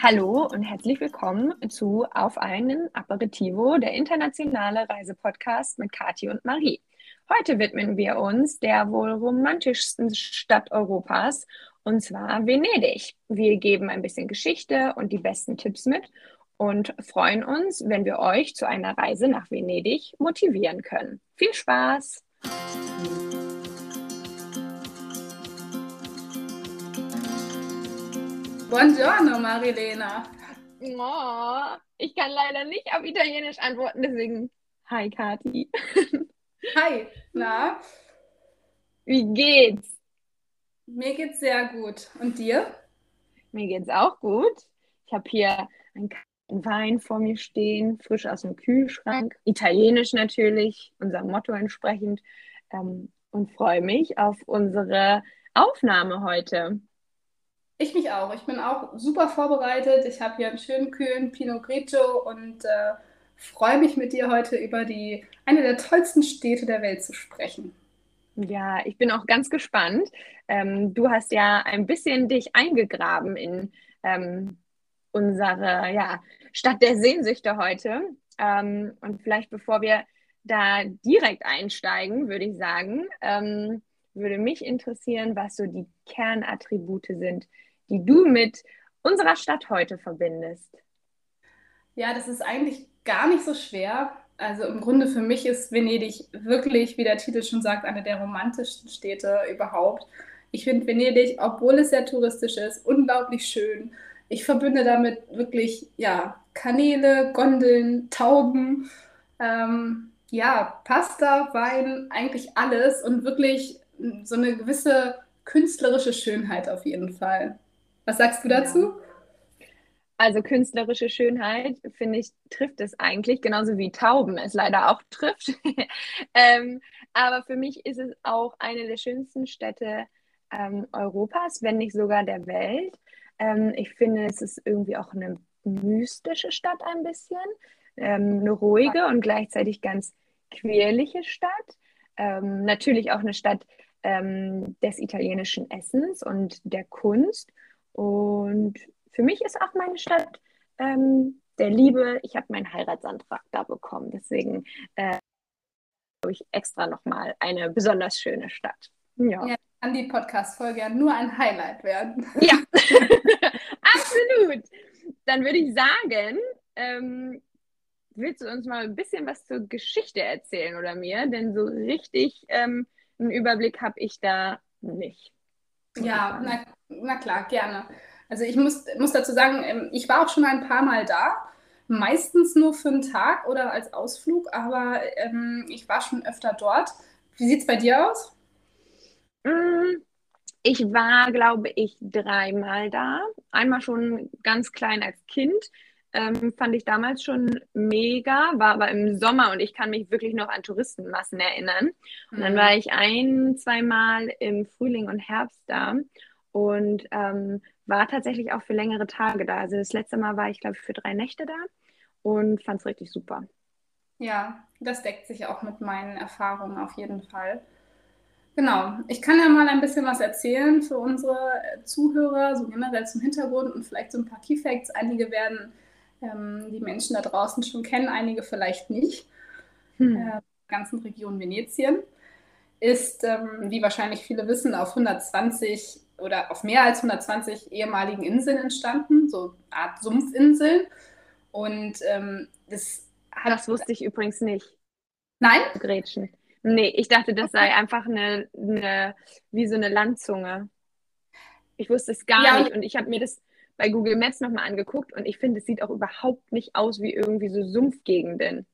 Hallo und herzlich willkommen zu Auf einen Aperitivo, der internationale Reisepodcast mit Kathi und Marie. Heute widmen wir uns der wohl romantischsten Stadt Europas, und zwar Venedig. Wir geben ein bisschen Geschichte und die besten Tipps mit und freuen uns, wenn wir euch zu einer Reise nach Venedig motivieren können. Viel Spaß! Buongiorno, Marilena. Oh, ich kann leider nicht auf Italienisch antworten, deswegen Hi, Kati. Hi, na? Wie geht's? Mir geht's sehr gut. Und dir? Mir geht's auch gut. Ich habe hier einen Wein vor mir stehen, frisch aus dem Kühlschrank, italienisch natürlich, unserem Motto entsprechend, ähm, und freue mich auf unsere Aufnahme heute. Ich mich auch. Ich bin auch super vorbereitet. Ich habe hier einen schönen kühlen Pinot Grigio und äh, freue mich mit dir heute über die eine der tollsten Städte der Welt zu sprechen. Ja, ich bin auch ganz gespannt. Ähm, du hast ja ein bisschen dich eingegraben in ähm, unsere ja, Stadt der Sehnsüchte heute. Ähm, und vielleicht bevor wir da direkt einsteigen, würde ich sagen, ähm, würde mich interessieren, was so die Kernattribute sind, die du mit unserer Stadt heute verbindest? Ja, das ist eigentlich gar nicht so schwer. Also im Grunde für mich ist Venedig wirklich, wie der Titel schon sagt, eine der romantischsten Städte überhaupt. Ich finde Venedig, obwohl es sehr touristisch ist, unglaublich schön. Ich verbinde damit wirklich, ja, Kanäle, Gondeln, Tauben, ähm, ja, Pasta, Wein, eigentlich alles und wirklich so eine gewisse künstlerische Schönheit auf jeden Fall. Was sagst du dazu? Also künstlerische Schönheit, finde ich, trifft es eigentlich, genauso wie Tauben es leider auch trifft. ähm, aber für mich ist es auch eine der schönsten Städte ähm, Europas, wenn nicht sogar der Welt. Ähm, ich finde, es ist irgendwie auch eine mystische Stadt ein bisschen, ähm, eine ruhige und gleichzeitig ganz quirlige Stadt. Ähm, natürlich auch eine Stadt ähm, des italienischen Essens und der Kunst. Und für mich ist auch meine Stadt ähm, der Liebe. Ich habe meinen Heiratsantrag da bekommen. Deswegen äh, habe ich extra nochmal eine besonders schöne Stadt. Ja. ja kann die Podcast-Folge ja nur ein Highlight werden. Ja, absolut. Dann würde ich sagen, ähm, willst du uns mal ein bisschen was zur Geschichte erzählen oder mir? Denn so richtig ähm, einen Überblick habe ich da nicht. Ja, na, na klar, gerne. Also ich muss, muss dazu sagen, ähm, ich war auch schon ein paar Mal da, meistens nur für einen Tag oder als Ausflug, aber ähm, ich war schon öfter dort. Wie sieht es bei dir aus? Mm, ich war, glaube ich, dreimal da. Einmal schon ganz klein als Kind. Ähm, fand ich damals schon mega, war aber im Sommer und ich kann mich wirklich noch an Touristenmassen erinnern. Und dann mhm. war ich ein, zweimal im Frühling und Herbst da und ähm, war tatsächlich auch für längere Tage da. Also das letzte Mal war ich, glaube ich, für drei Nächte da und fand es richtig super. Ja, das deckt sich auch mit meinen Erfahrungen auf jeden Fall. Genau, ich kann ja mal ein bisschen was erzählen für unsere Zuhörer, so generell zum Hintergrund und vielleicht so ein paar Key Facts. Einige werden ähm, die Menschen da draußen schon kennen, einige vielleicht nicht. Hm. Äh, ganzen Region Venetien ist, ähm, wie wahrscheinlich viele wissen, auf 120 oder auf mehr als 120 ehemaligen Inseln entstanden, so eine Art Sumpfinseln. Und ähm, das hat. Das wusste ich übrigens nicht. Nein? Gretchen. Nee, ich dachte, das sei einfach eine, eine wie so eine Landzunge. Ich wusste es gar ja. nicht und ich habe mir das bei Google Maps nochmal angeguckt und ich finde, es sieht auch überhaupt nicht aus wie irgendwie so Sumpfgegenden.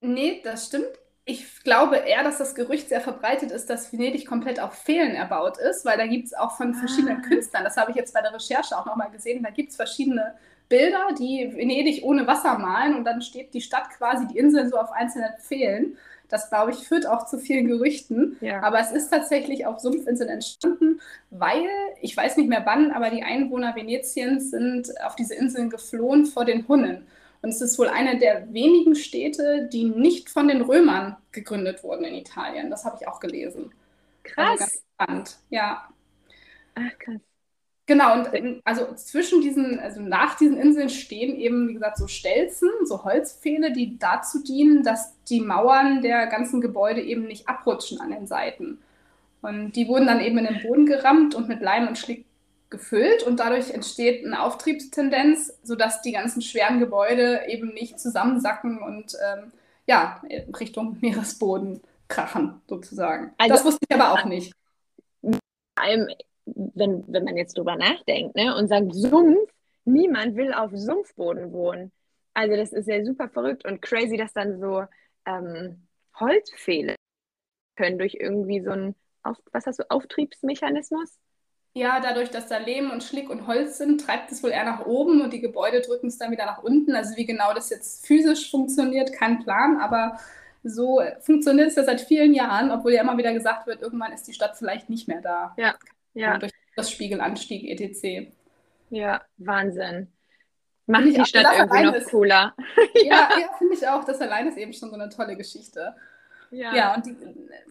Nee, das stimmt. Ich glaube eher, dass das Gerücht sehr verbreitet ist, dass Venedig komplett auf Fehlen erbaut ist, weil da gibt es auch von verschiedenen ah. Künstlern, das habe ich jetzt bei der Recherche auch nochmal gesehen, da gibt es verschiedene Bilder, die Venedig ohne Wasser malen und dann steht die Stadt quasi, die Inseln so auf einzelnen Pfählen. Das, glaube ich, führt auch zu vielen Gerüchten. Ja. Aber es ist tatsächlich auf Sumpfinseln entstanden, weil, ich weiß nicht mehr wann, aber die Einwohner Venetiens sind auf diese Inseln geflohen vor den Hunnen. Und es ist wohl eine der wenigen Städte, die nicht von den Römern gegründet wurden in Italien. Das habe ich auch gelesen. Krass. Also spannend, ja. Ach, krass. Genau, und also zwischen diesen, also nach diesen Inseln stehen eben, wie gesagt, so Stelzen, so Holzpfähle, die dazu dienen, dass die Mauern der ganzen Gebäude eben nicht abrutschen an den Seiten. Und die wurden dann eben in den Boden gerammt und mit Leim und Schlick gefüllt und dadurch entsteht eine Auftriebstendenz, sodass die ganzen schweren Gebäude eben nicht zusammensacken und ähm, ja, Richtung Meeresboden krachen, sozusagen. Also, das wusste ich aber auch nicht. Vor allem wenn, wenn man jetzt drüber nachdenkt ne, und sagt, Sumpf, niemand will auf Sumpfboden wohnen. Also das ist ja super verrückt und crazy, dass dann so ähm, Holzpfähle können durch irgendwie so einen, was hast du, Auftriebsmechanismus? Ja, dadurch, dass da Lehm und Schlick und Holz sind, treibt es wohl eher nach oben und die Gebäude drücken es dann wieder nach unten. Also wie genau das jetzt physisch funktioniert, kein Plan, aber so funktioniert es ja seit vielen Jahren, obwohl ja immer wieder gesagt wird, irgendwann ist die Stadt vielleicht nicht mehr da. Ja, ja. durch das Spiegelanstieg etc. Ja, Wahnsinn. Macht die Stadt irgendwie noch ist, cooler. ja, ja finde ich auch. Das allein ist eben schon so eine tolle Geschichte. Ja. ja, und die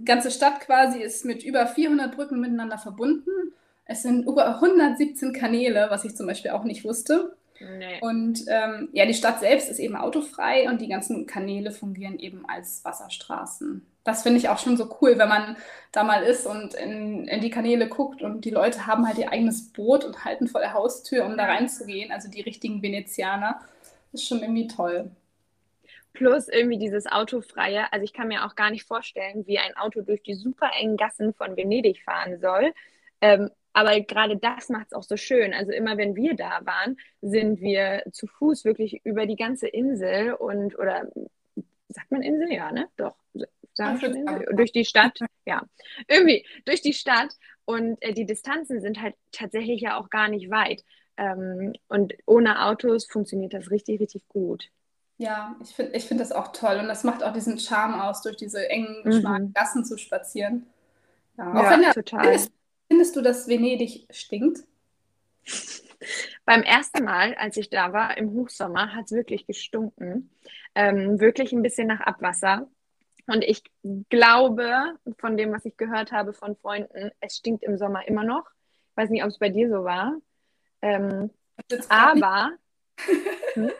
ganze Stadt quasi ist mit über 400 Brücken miteinander verbunden. Es sind über 117 Kanäle, was ich zum Beispiel auch nicht wusste. Nee. Und ähm, ja, die Stadt selbst ist eben autofrei und die ganzen Kanäle fungieren eben als Wasserstraßen das finde ich auch schon so cool, wenn man da mal ist und in, in die Kanäle guckt und die Leute haben halt ihr eigenes Boot und halten vor der Haustür, um da reinzugehen. Also die richtigen Venezianer. Das ist schon irgendwie toll. Plus irgendwie dieses Autofreie. Also ich kann mir auch gar nicht vorstellen, wie ein Auto durch die super engen Gassen von Venedig fahren soll. Ähm, aber gerade das macht es auch so schön. Also immer wenn wir da waren, sind wir zu Fuß wirklich über die ganze Insel und oder sagt man Insel? Ja, ne? Doch durch die Stadt, ja, irgendwie durch die Stadt und äh, die Distanzen sind halt tatsächlich ja auch gar nicht weit. Ähm, und ohne Autos funktioniert das richtig, richtig gut. Ja, ich finde ich find das auch toll und das macht auch diesen Charme aus, durch diese engen, mhm. schmalen Gassen zu spazieren. Ja, auch ja, wenn total. Findest, findest du, dass Venedig stinkt? Beim ersten Mal, als ich da war, im Hochsommer, hat es wirklich gestunken. Ähm, wirklich ein bisschen nach Abwasser. Und ich glaube, von dem, was ich gehört habe von Freunden, es stinkt im Sommer immer noch. Ich weiß nicht, ob es bei dir so war. Ähm, aber.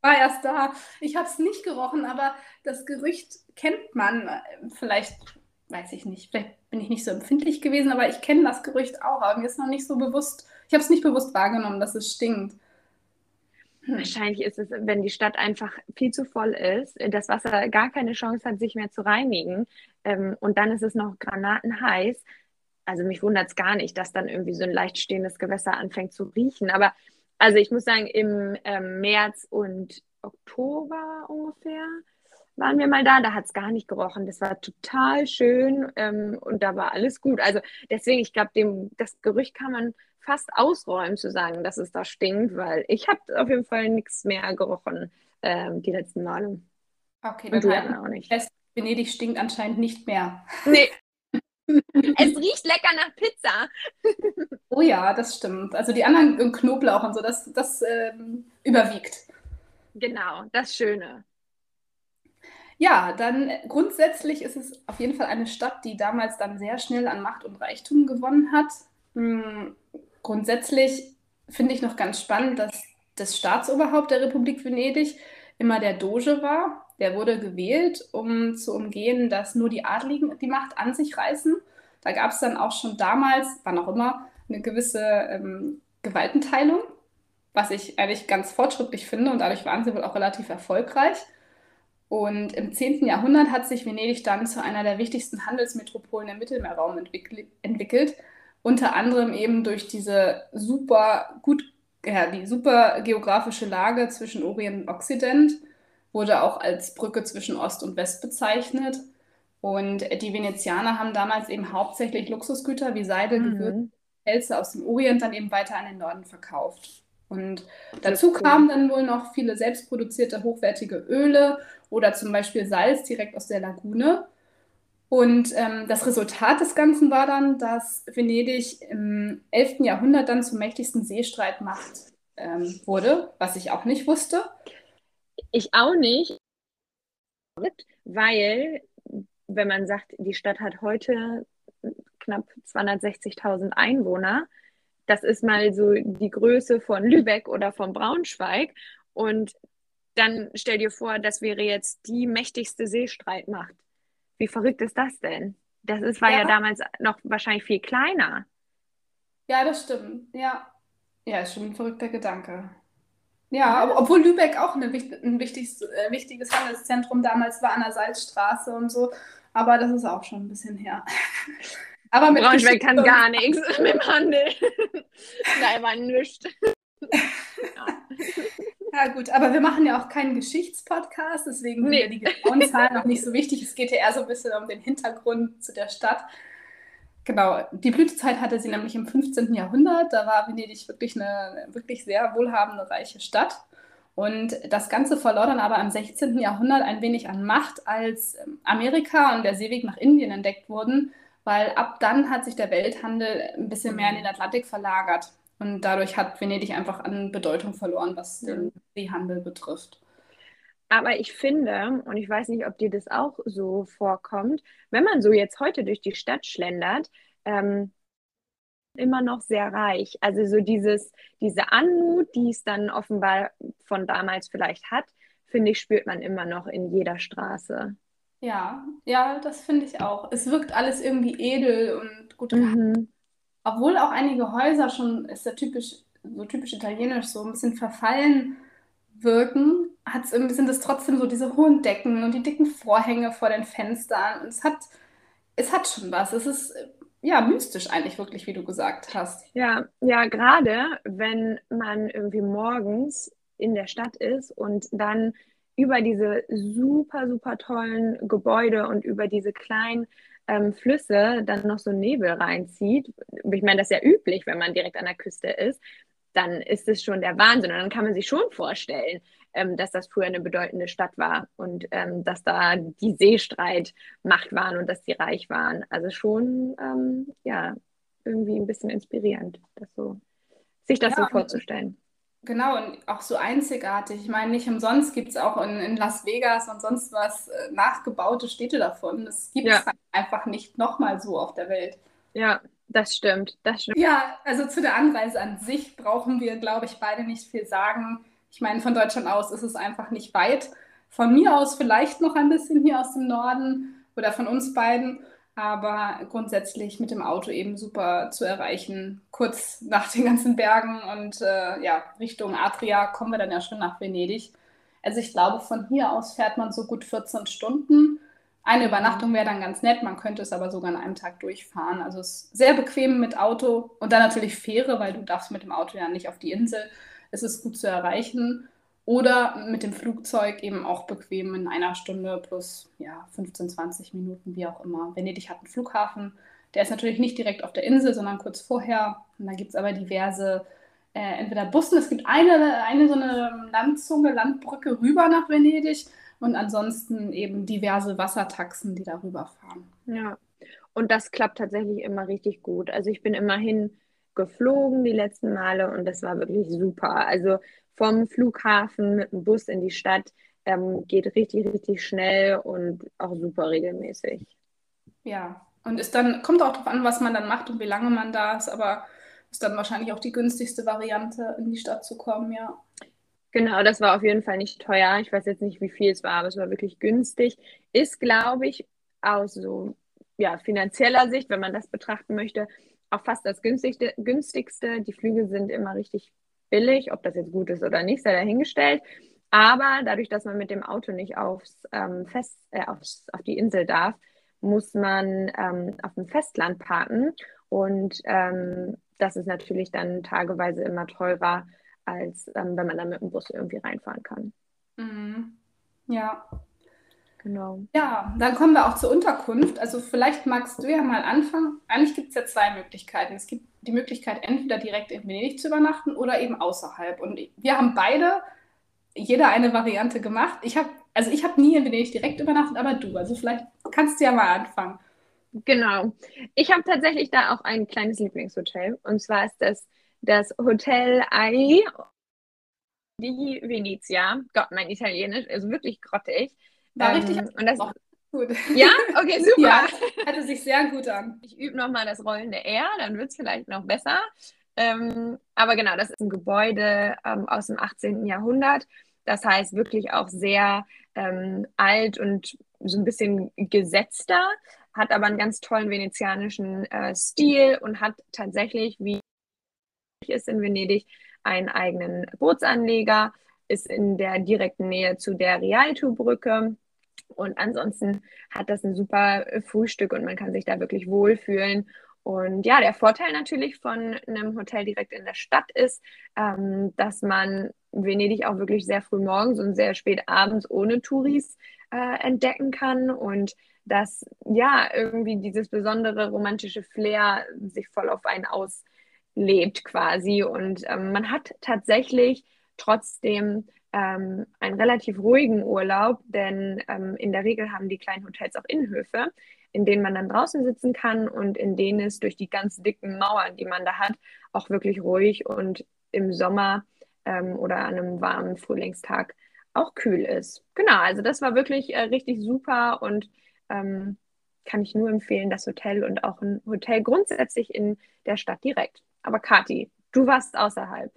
war erst da. Ich habe es nicht gerochen, aber das Gerücht kennt man. Vielleicht, weiß ich nicht, vielleicht bin ich nicht so empfindlich gewesen, aber ich kenne das Gerücht auch. Aber mir ist noch nicht so bewusst, ich habe es nicht bewusst wahrgenommen, dass es stinkt. Hm. Wahrscheinlich ist es, wenn die Stadt einfach viel zu voll ist, das Wasser gar keine Chance hat, sich mehr zu reinigen ähm, und dann ist es noch granatenheiß. Also mich wundert es gar nicht, dass dann irgendwie so ein leicht stehendes Gewässer anfängt zu riechen. Aber also ich muss sagen, im ähm, März und Oktober ungefähr waren wir mal da, da hat es gar nicht gerochen. Das war total schön ähm, und da war alles gut. Also deswegen, ich glaube, das Gerücht kann man fast ausräumen zu sagen, dass es da stinkt, weil ich habe auf jeden Fall nichts mehr gerochen ähm, die letzten Male. Okay, dann halten auch nicht. Fest, Venedig stinkt anscheinend nicht mehr. Nee. es riecht lecker nach Pizza. oh ja, das stimmt. Also die anderen Knoblauch und so, das, das ähm, überwiegt. Genau, das Schöne. Ja, dann grundsätzlich ist es auf jeden Fall eine Stadt, die damals dann sehr schnell an Macht und Reichtum gewonnen hat. Hm, grundsätzlich finde ich noch ganz spannend, dass das Staatsoberhaupt der Republik Venedig immer der Doge war. Der wurde gewählt, um zu umgehen, dass nur die Adligen die Macht an sich reißen. Da gab es dann auch schon damals, wann auch immer, eine gewisse ähm, Gewaltenteilung, was ich eigentlich ganz fortschrittlich finde und dadurch waren sie wohl auch relativ erfolgreich. Und im 10. Jahrhundert hat sich Venedig dann zu einer der wichtigsten Handelsmetropolen im Mittelmeerraum entwickelt unter anderem eben durch diese super gut, ja, die super geografische Lage zwischen Orient und Okzident, wurde auch als Brücke zwischen Ost und West bezeichnet. Und die Venezianer haben damals eben hauptsächlich Luxusgüter wie Seide, mhm. Gewürze, Pelze aus dem Orient dann eben weiter an den Norden verkauft. Und dazu kamen dann wohl noch viele selbstproduzierte hochwertige Öle oder zum Beispiel Salz direkt aus der Lagune. Und ähm, das Resultat des Ganzen war dann, dass Venedig im 11. Jahrhundert dann zur mächtigsten Seestreitmacht ähm, wurde, was ich auch nicht wusste. Ich auch nicht, weil, wenn man sagt, die Stadt hat heute knapp 260.000 Einwohner, das ist mal so die Größe von Lübeck oder von Braunschweig. Und dann stell dir vor, das wäre jetzt die mächtigste Seestreitmacht. Wie verrückt ist das denn? Das ist, war ja. ja damals noch wahrscheinlich viel kleiner. Ja, das stimmt. Ja. Ja, ist schon ein verrückter Gedanke. Ja, aber, obwohl Lübeck auch eine, ein wichtiges, äh, wichtiges Handelszentrum damals war an der Salzstraße und so. Aber das ist auch schon ein bisschen her. Aber mit Braunschweig kann gar nichts mit dem Handel. Nein, war nichts. ja. ja. gut, aber wir machen ja auch keinen Geschichtspodcast, deswegen nee. sind ja die genauen Zahlen noch nicht so wichtig. Es geht ja eher so ein bisschen um den Hintergrund zu der Stadt. Genau, die Blütezeit hatte sie nämlich im 15. Jahrhundert. Da war Venedig wirklich eine wirklich sehr wohlhabende, reiche Stadt. Und das Ganze verlor dann aber im 16. Jahrhundert ein wenig an Macht, als ähm, Amerika und der Seeweg nach Indien entdeckt wurden, weil ab dann hat sich der Welthandel ein bisschen mehr in den Atlantik verlagert. Und dadurch hat Venedig einfach an Bedeutung verloren, was den Seehandel betrifft. Aber ich finde, und ich weiß nicht, ob dir das auch so vorkommt, wenn man so jetzt heute durch die Stadt schlendert, ähm, immer noch sehr reich. Also so dieses, diese Anmut, die es dann offenbar von damals vielleicht hat, finde ich, spürt man immer noch in jeder Straße. Ja, ja, das finde ich auch. Es wirkt alles irgendwie edel und gut. Mhm. Obwohl auch einige Häuser schon, ist ja typisch, so typisch italienisch, so ein bisschen verfallen wirken, hat es irgendwie, sind es trotzdem so diese hohen Decken und die dicken Vorhänge vor den Fenstern. Und es hat, es hat schon was. Es ist ja mystisch eigentlich wirklich, wie du gesagt hast. Ja, ja, gerade wenn man irgendwie morgens in der Stadt ist und dann über diese super, super tollen Gebäude und über diese kleinen ähm, Flüsse dann noch so Nebel reinzieht. Ich meine, das ist ja üblich, wenn man direkt an der Küste ist dann ist es schon der Wahnsinn. Und dann kann man sich schon vorstellen, ähm, dass das früher eine bedeutende Stadt war und ähm, dass da die Seestreitmacht waren und dass die reich waren. Also schon, ähm, ja, irgendwie ein bisschen inspirierend, das so, sich das ja, so vorzustellen. Genau, und auch so einzigartig. Ich meine, nicht umsonst gibt es auch in, in, Las Vegas und sonst was äh, nachgebaute Städte davon. Das gibt es ja. halt einfach nicht nochmal so auf der Welt. Ja, das stimmt, das stimmt. Ja, also zu der Anreise an sich brauchen wir, glaube ich, beide nicht viel sagen. Ich meine, von Deutschland aus ist es einfach nicht weit. Von mir aus vielleicht noch ein bisschen hier aus dem Norden oder von uns beiden, aber grundsätzlich mit dem Auto eben super zu erreichen. Kurz nach den ganzen Bergen und äh, ja, Richtung Adria kommen wir dann ja schon nach Venedig. Also ich glaube, von hier aus fährt man so gut 14 Stunden. Eine Übernachtung wäre dann ganz nett, man könnte es aber sogar an einem Tag durchfahren. Also es ist sehr bequem mit Auto und dann natürlich Fähre, weil du darfst mit dem Auto ja nicht auf die Insel. Es ist gut zu erreichen. Oder mit dem Flugzeug eben auch bequem in einer Stunde plus ja, 15, 20 Minuten, wie auch immer. Venedig hat einen Flughafen. Der ist natürlich nicht direkt auf der Insel, sondern kurz vorher. Und da gibt es aber diverse, äh, entweder Bussen, es gibt eine, eine so eine Landzunge, Landbrücke rüber nach Venedig und ansonsten eben diverse Wassertaxen, die darüber fahren. Ja, und das klappt tatsächlich immer richtig gut. Also ich bin immerhin geflogen die letzten Male und das war wirklich super. Also vom Flughafen mit dem Bus in die Stadt ähm, geht richtig, richtig schnell und auch super regelmäßig. Ja, und ist dann, kommt auch darauf an, was man dann macht und wie lange man da ist, aber ist dann wahrscheinlich auch die günstigste Variante, in die Stadt zu kommen, ja. Genau, das war auf jeden Fall nicht teuer. Ich weiß jetzt nicht, wie viel es war, aber es war wirklich günstig. Ist, glaube ich, aus so ja, finanzieller Sicht, wenn man das betrachten möchte, auch fast das günstigste, günstigste. Die Flüge sind immer richtig billig, ob das jetzt gut ist oder nicht, sei dahingestellt. Aber dadurch, dass man mit dem Auto nicht aufs, ähm, Fest, äh, aufs, auf die Insel darf, muss man ähm, auf dem Festland parken. Und ähm, das ist natürlich dann tageweise immer teurer als ähm, wenn man dann mit dem Bus irgendwie reinfahren kann. Mhm. Ja. Genau. Ja, dann kommen wir auch zur Unterkunft. Also vielleicht magst du ja mal anfangen. Eigentlich gibt es ja zwei Möglichkeiten. Es gibt die Möglichkeit, entweder direkt in Venedig zu übernachten oder eben außerhalb. Und wir haben beide jeder eine Variante gemacht. Ich habe, also ich habe nie in Venedig direkt übernachtet, aber du. Also vielleicht kannst du ja mal anfangen. Genau. Ich habe tatsächlich da auch ein kleines Lieblingshotel. Und zwar ist das das Hotel Ai di Venezia. Gott, mein Italienisch ist wirklich grottig. War ähm, richtig und das, gut. Ja, okay, super. Ja, hatte sich sehr gut an. Ich übe nochmal das rollende R, dann wird es vielleicht noch besser. Ähm, aber genau, das ist ein Gebäude ähm, aus dem 18. Jahrhundert. Das heißt wirklich auch sehr ähm, alt und so ein bisschen gesetzter, hat aber einen ganz tollen venezianischen äh, Stil und hat tatsächlich, wie es in Venedig, einen eigenen Bootsanleger, ist in der direkten Nähe zu der Rialto-Brücke. Und ansonsten hat das ein super Frühstück und man kann sich da wirklich wohlfühlen. Und ja, der Vorteil natürlich von einem Hotel direkt in der Stadt ist, ähm, dass man Venedig auch wirklich sehr früh morgens und sehr spät abends ohne Touris äh, entdecken kann und dass ja irgendwie dieses besondere romantische Flair sich voll auf einen auslebt quasi. Und ähm, man hat tatsächlich trotzdem ähm, einen relativ ruhigen Urlaub, denn ähm, in der Regel haben die kleinen Hotels auch Innenhöfe, in denen man dann draußen sitzen kann und in denen es durch die ganz dicken Mauern, die man da hat, auch wirklich ruhig und im Sommer ähm, oder an einem warmen Frühlingstag auch kühl ist. Genau, also das war wirklich äh, richtig super und ähm, kann ich nur empfehlen, das Hotel und auch ein Hotel grundsätzlich in der Stadt direkt. Aber Kati, du warst außerhalb.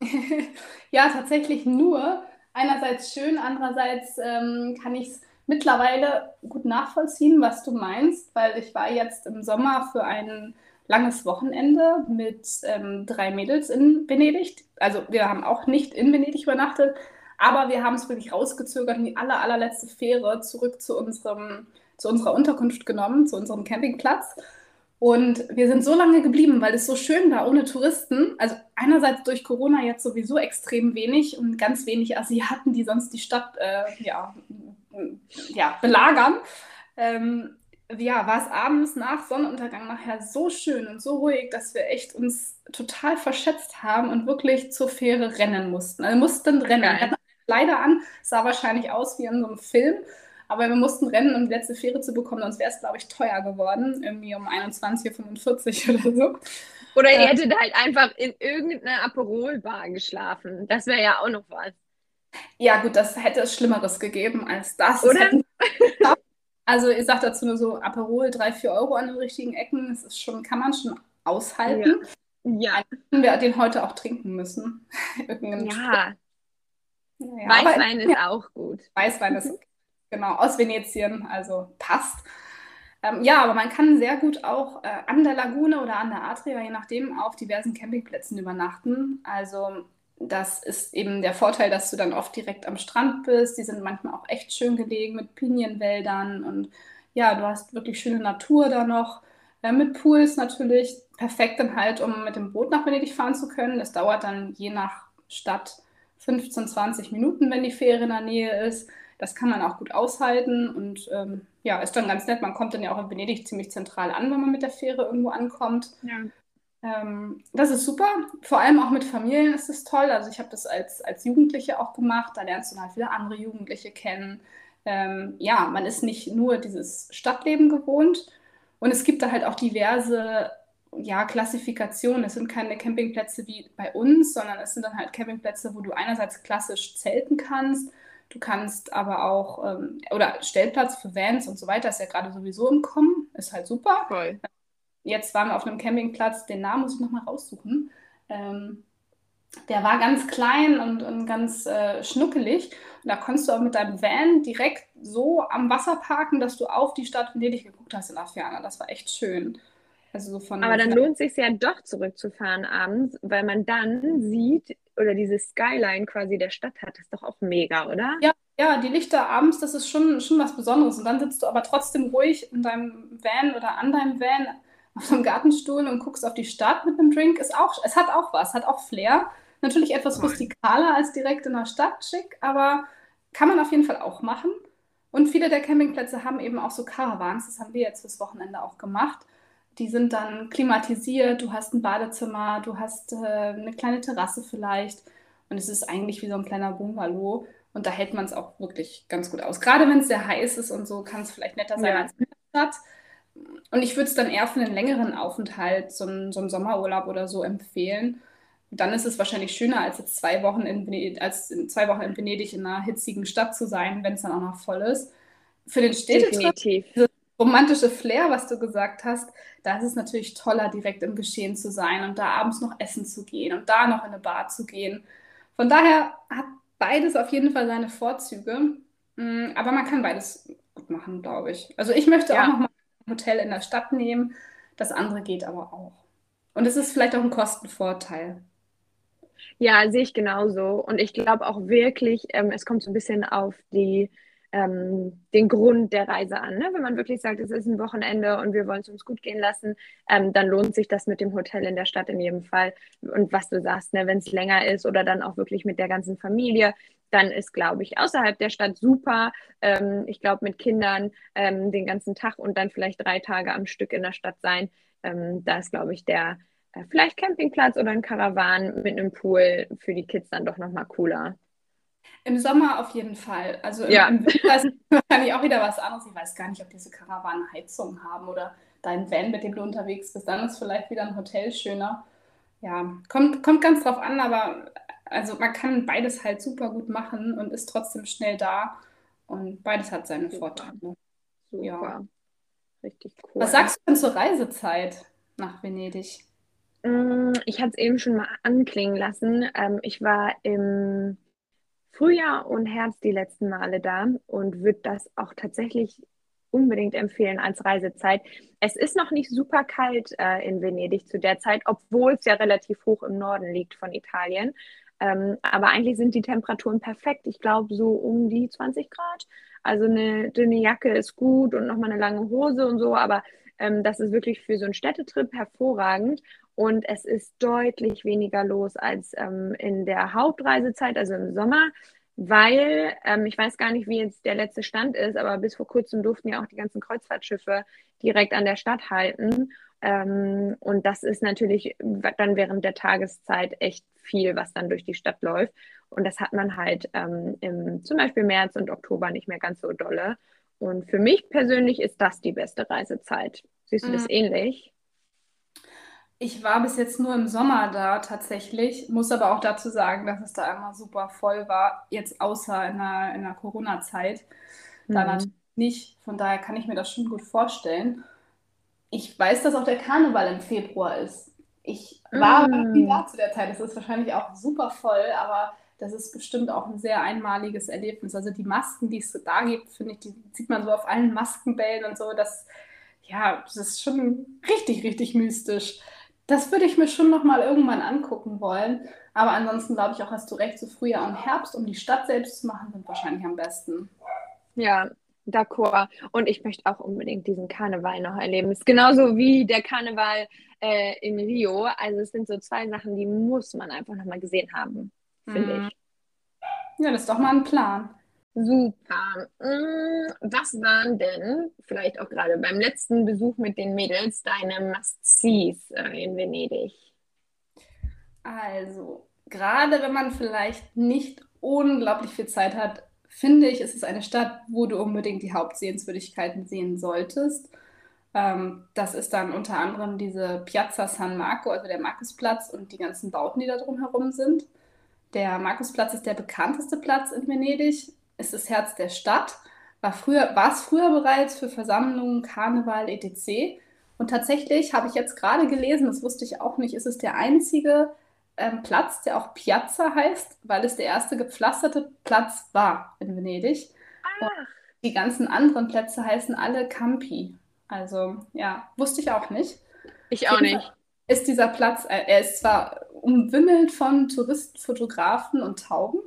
ja, tatsächlich nur. Einerseits schön, andererseits ähm, kann ich es mittlerweile gut nachvollziehen, was du meinst, weil ich war jetzt im Sommer für ein langes Wochenende mit ähm, drei Mädels in Venedig. Also wir haben auch nicht in Venedig übernachtet, aber wir haben es wirklich rausgezögert in die aller, allerletzte Fähre zurück zu, unserem, zu unserer Unterkunft genommen, zu unserem Campingplatz. Und wir sind so lange geblieben, weil es so schön war, ohne Touristen. Also einerseits durch Corona jetzt sowieso extrem wenig und ganz wenig Asiaten, die sonst die Stadt äh, ja, ja, belagern. Ähm, ja, war es abends nach Sonnenuntergang nachher so schön und so ruhig, dass wir echt uns total verschätzt haben und wirklich zur Fähre rennen mussten. Also mussten rennen. Wir hatten Kleider an, sah wahrscheinlich aus wie in so einem Film. Aber wir mussten rennen, um die letzte Fähre zu bekommen, sonst wäre es, glaube ich, teuer geworden. Irgendwie um 21.45 Uhr oder so. Oder ihr äh, hättet halt einfach in irgendeiner Aperol-Bar geschlafen. Das wäre ja auch noch was. Ja, gut, das hätte es Schlimmeres gegeben als das. Oder? also, ich sage dazu nur so: Aperol, 3, 4 Euro an den richtigen Ecken. Das ist schon, kann man schon aushalten. Ja. ja. wir den heute auch trinken müssen. ja. ja. Weißwein ist ja. auch gut. Weißwein ist genau, aus Venetien, also passt. Ähm, ja, aber man kann sehr gut auch äh, an der Lagune oder an der Adria, je nachdem, auf diversen Campingplätzen übernachten. Also das ist eben der Vorteil, dass du dann oft direkt am Strand bist. Die sind manchmal auch echt schön gelegen mit Pinienwäldern und ja, du hast wirklich schöne Natur da noch. Äh, mit Pools natürlich perfekt dann halt, um mit dem Boot nach Venedig fahren zu können. Das dauert dann je nach Stadt 15, 20 Minuten, wenn die Fähre in der Nähe ist. Das kann man auch gut aushalten und ähm, ja, ist dann ganz nett. Man kommt dann ja auch in Venedig ziemlich zentral an, wenn man mit der Fähre irgendwo ankommt. Ja. Ähm, das ist super. Vor allem auch mit Familien ist es toll. Also ich habe das als, als Jugendliche auch gemacht. Da lernst du dann halt viele andere Jugendliche kennen. Ähm, ja, man ist nicht nur dieses Stadtleben gewohnt. Und es gibt da halt auch diverse ja, Klassifikationen. Es sind keine Campingplätze wie bei uns, sondern es sind dann halt Campingplätze, wo du einerseits klassisch zelten kannst Du kannst aber auch, ähm, oder Stellplatz für Vans und so weiter ist ja gerade sowieso im Kommen, ist halt super. Voll. Jetzt waren wir auf einem Campingplatz, den Namen muss ich nochmal raussuchen. Ähm, der war ganz klein und, und ganz äh, schnuckelig. Und da konntest du auch mit deinem Van direkt so am Wasser parken, dass du auf die Stadt Venedig geguckt hast in der Ferne. Das war echt schön. Also so von Aber dann lohnt es sich ja doch zurückzufahren abends, weil man dann sieht oder diese Skyline quasi der Stadt hat. Das ist doch auch mega, oder? Ja, ja, die Lichter abends, das ist schon, schon was Besonderes. Und dann sitzt du aber trotzdem ruhig in deinem Van oder an deinem Van auf einem Gartenstuhl und guckst auf die Stadt mit einem Drink. Ist auch, es hat auch was, hat auch Flair. Natürlich etwas rustikaler als direkt in der Stadt, schick, aber kann man auf jeden Fall auch machen. Und viele der Campingplätze haben eben auch so Caravans. Das haben wir jetzt fürs Wochenende auch gemacht. Die sind dann klimatisiert, du hast ein Badezimmer, du hast äh, eine kleine Terrasse vielleicht. Und es ist eigentlich wie so ein kleiner Bungalow. Und da hält man es auch wirklich ganz gut aus. Gerade wenn es sehr heiß ist und so, kann es vielleicht netter sein ja. als in der Stadt. Und ich würde es dann eher für einen längeren Aufenthalt, so einen, so einen Sommerurlaub oder so empfehlen. Und dann ist es wahrscheinlich schöner, als jetzt zwei Wochen in Venedig, als in zwei Wochen in Venedig in einer hitzigen Stadt zu sein, wenn es dann auch noch voll ist. Für den Städtetrip romantische Flair, was du gesagt hast, da ist es natürlich toller, direkt im Geschehen zu sein und da abends noch essen zu gehen und da noch in eine Bar zu gehen. Von daher hat beides auf jeden Fall seine Vorzüge, mm, aber man kann beides gut machen, glaube ich. Also ich möchte ja. auch noch mal ein Hotel in der Stadt nehmen, das andere geht aber auch. Und es ist vielleicht auch ein Kostenvorteil. Ja, sehe ich genauso. Und ich glaube auch wirklich, ähm, es kommt so ein bisschen auf die ähm, den Grund der Reise an. Ne? Wenn man wirklich sagt, es ist ein Wochenende und wir wollen es uns gut gehen lassen, ähm, dann lohnt sich das mit dem Hotel in der Stadt in jedem Fall. Und was du sagst, ne, wenn es länger ist oder dann auch wirklich mit der ganzen Familie, dann ist, glaube ich, außerhalb der Stadt super. Ähm, ich glaube, mit Kindern ähm, den ganzen Tag und dann vielleicht drei Tage am Stück in der Stadt sein, ähm, da ist, glaube ich, der äh, vielleicht Campingplatz oder ein Karawan mit einem Pool für die Kids dann doch nochmal cooler. Im Sommer auf jeden Fall. Also im, ja. im Winter ist wahrscheinlich auch wieder was anderes. Ich weiß gar nicht, ob diese Karawanen Heizung haben oder dein Van, mit dem du unterwegs bist. Dann ist vielleicht wieder ein Hotel schöner. Ja, kommt, kommt ganz drauf an, aber also man kann beides halt super gut machen und ist trotzdem schnell da. Und beides hat seine super. Vorteile. Super. Ja. Richtig cool. Was sagst du denn zur Reisezeit nach Venedig? Mm, ich hatte es eben schon mal anklingen lassen. Ähm, ich war im Frühjahr und Herbst die letzten Male da und würde das auch tatsächlich unbedingt empfehlen als Reisezeit. Es ist noch nicht super kalt äh, in Venedig zu der Zeit, obwohl es ja relativ hoch im Norden liegt von Italien. Ähm, aber eigentlich sind die Temperaturen perfekt. Ich glaube so um die 20 Grad. Also eine dünne Jacke ist gut und nochmal eine lange Hose und so, aber ähm, das ist wirklich für so einen Städtetrip hervorragend. Und es ist deutlich weniger los als ähm, in der Hauptreisezeit, also im Sommer, weil ähm, ich weiß gar nicht, wie jetzt der letzte Stand ist, aber bis vor kurzem durften ja auch die ganzen Kreuzfahrtschiffe direkt an der Stadt halten. Ähm, und das ist natürlich dann während der Tageszeit echt viel, was dann durch die Stadt läuft. Und das hat man halt ähm, im zum Beispiel März und Oktober nicht mehr ganz so dolle. Und für mich persönlich ist das die beste Reisezeit. Siehst du mhm. das ähnlich? Ich war bis jetzt nur im Sommer da tatsächlich, muss aber auch dazu sagen, dass es da immer super voll war, jetzt außer in der, in der Corona-Zeit. Da mhm. natürlich nicht, von daher kann ich mir das schon gut vorstellen. Ich weiß, dass auch der Karneval im Februar ist. Ich war nie da zu der Zeit. Es ist wahrscheinlich auch super voll, aber das ist bestimmt auch ein sehr einmaliges Erlebnis. Also die Masken, die es da gibt, finde ich, die sieht man so auf allen Maskenbällen und so. Das, ja, das ist schon richtig, richtig mystisch. Das würde ich mir schon noch mal irgendwann angucken wollen. Aber ansonsten glaube ich auch, hast du recht, so Frühjahr und Herbst, um die Stadt selbst zu machen, sind wahrscheinlich am besten. Ja, d'accord. Und ich möchte auch unbedingt diesen Karneval noch erleben. Es ist genauso wie der Karneval äh, in Rio. Also es sind so zwei Sachen, die muss man einfach noch mal gesehen haben finde mhm. ich. Ja, das ist doch mal ein Plan. Super. Mm, was waren denn, vielleicht auch gerade beim letzten Besuch mit den Mädels, deine Must-Sees äh, in Venedig? Also, gerade wenn man vielleicht nicht unglaublich viel Zeit hat, finde ich, ist es eine Stadt, wo du unbedingt die Hauptsehenswürdigkeiten sehen solltest. Ähm, das ist dann unter anderem diese Piazza San Marco, also der Markusplatz und die ganzen Bauten, die da drumherum sind. Der Markusplatz ist der bekannteste Platz in Venedig, ist das Herz der Stadt, war, früher, war es früher bereits für Versammlungen, Karneval, etc. Und tatsächlich habe ich jetzt gerade gelesen, das wusste ich auch nicht, ist es der einzige ähm, Platz, der auch Piazza heißt, weil es der erste gepflasterte Platz war in Venedig. Und die ganzen anderen Plätze heißen alle Campi. Also ja, wusste ich auch nicht. Ich auch nicht. Ist dieser Platz, äh, er ist zwar umwimmelt von Touristen, Fotografen und Tauben.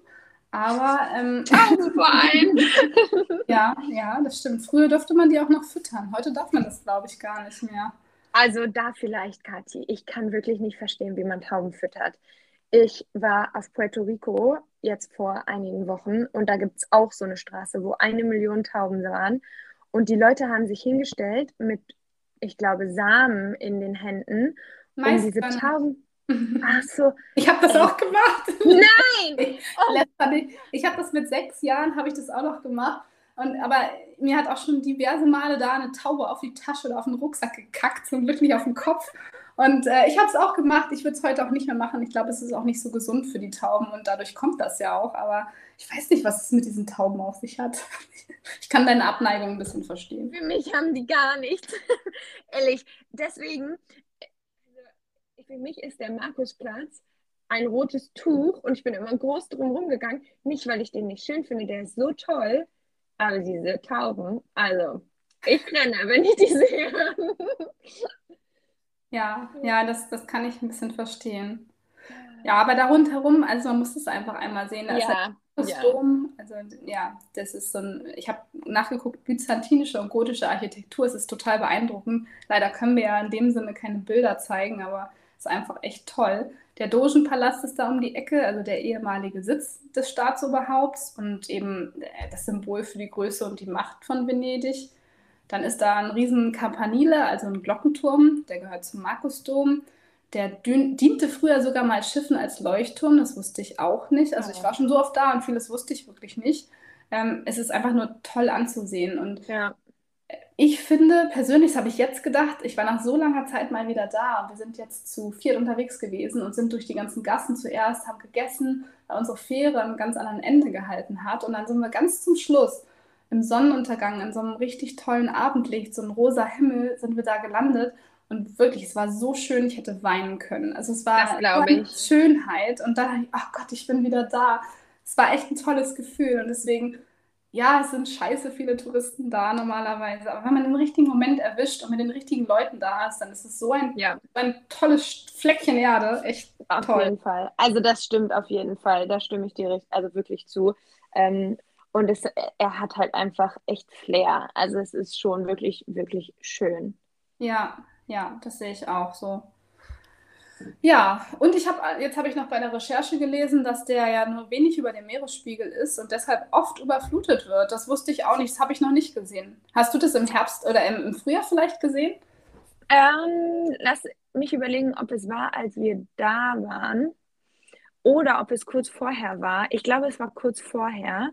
Aber ähm, ja, ja, das stimmt. Früher durfte man die auch noch füttern. Heute darf man das, glaube ich, gar nicht mehr. Also da vielleicht, Kathi. Ich kann wirklich nicht verstehen, wie man Tauben füttert. Ich war auf Puerto Rico jetzt vor einigen Wochen und da gibt es auch so eine Straße, wo eine Million Tauben waren. Und die Leute haben sich hingestellt mit, ich glaube, Samen in den Händen, um diese Tauben. Ach so. Ich habe das auch gemacht. Nein! Oh. Ich habe das mit sechs Jahren, habe ich das auch noch gemacht. Und, aber mir hat auch schon diverse Male da eine Taube auf die Tasche oder auf den Rucksack gekackt, zum Glück nicht auf den Kopf. Und äh, ich habe es auch gemacht. Ich würde es heute auch nicht mehr machen. Ich glaube, es ist auch nicht so gesund für die Tauben und dadurch kommt das ja auch. Aber ich weiß nicht, was es mit diesen Tauben auf sich hat. Ich kann deine Abneigung ein bisschen verstehen. Für mich haben die gar nichts. Ehrlich. Deswegen, für mich ist der Markusplatz ein rotes Tuch und ich bin immer groß drum rumgegangen. Nicht, weil ich den nicht schön finde, der ist so toll, aber diese Tauben, also ich renne, wenn ich die sehe. Ja, ja, das, das kann ich ein bisschen verstehen. Ja, aber da rundherum, also man muss es einfach einmal sehen. Da ja, ist halt Dom, also ja, das ist so ein, ich habe nachgeguckt, byzantinische und gotische Architektur, es ist total beeindruckend. Leider können wir ja in dem Sinne keine Bilder zeigen, aber ist einfach echt toll. Der Dogenpalast ist da um die Ecke, also der ehemalige Sitz des Staatsoberhaupts und eben äh, das Symbol für die Größe und die Macht von Venedig. Dann ist da ein riesen Campanile, also ein Glockenturm, der gehört zum Markusdom. Der diente früher sogar mal Schiffen als Leuchtturm, das wusste ich auch nicht. Also ich war schon so oft da und vieles wusste ich wirklich nicht. Ähm, es ist einfach nur toll anzusehen. Und ja. Ich finde, persönlich, das habe ich jetzt gedacht, ich war nach so langer Zeit mal wieder da. Wir sind jetzt zu viert unterwegs gewesen und sind durch die ganzen Gassen zuerst, haben gegessen, weil unsere Fähre am ganz anderen Ende gehalten hat. Und dann sind wir ganz zum Schluss im Sonnenuntergang, in so einem richtig tollen Abendlicht, so ein rosa Himmel, sind wir da gelandet. Und wirklich, es war so schön, ich hätte weinen können. Also es war eine Schönheit. Und da dachte ich, ach Gott, ich bin wieder da. Es war echt ein tolles Gefühl. Und deswegen, ja, es sind scheiße viele Touristen da normalerweise. Aber wenn man den richtigen Moment erwischt und mit den richtigen Leuten da ist, dann ist es so ein, ja. ein tolles Fleckchen Erde. Echt auf toll. Auf jeden Fall. Also das stimmt auf jeden Fall. Da stimme ich dir also wirklich zu. Ähm, und es, er hat halt einfach echt Flair. Also es ist schon wirklich, wirklich schön. Ja, ja, das sehe ich auch so. Ja, und ich habe jetzt habe ich noch bei der Recherche gelesen, dass der ja nur wenig über dem Meeresspiegel ist und deshalb oft überflutet wird. Das wusste ich auch nicht, das habe ich noch nicht gesehen. Hast du das im Herbst oder im, im Frühjahr vielleicht gesehen? Ähm, lass mich überlegen, ob es war, als wir da waren oder ob es kurz vorher war. Ich glaube, es war kurz vorher.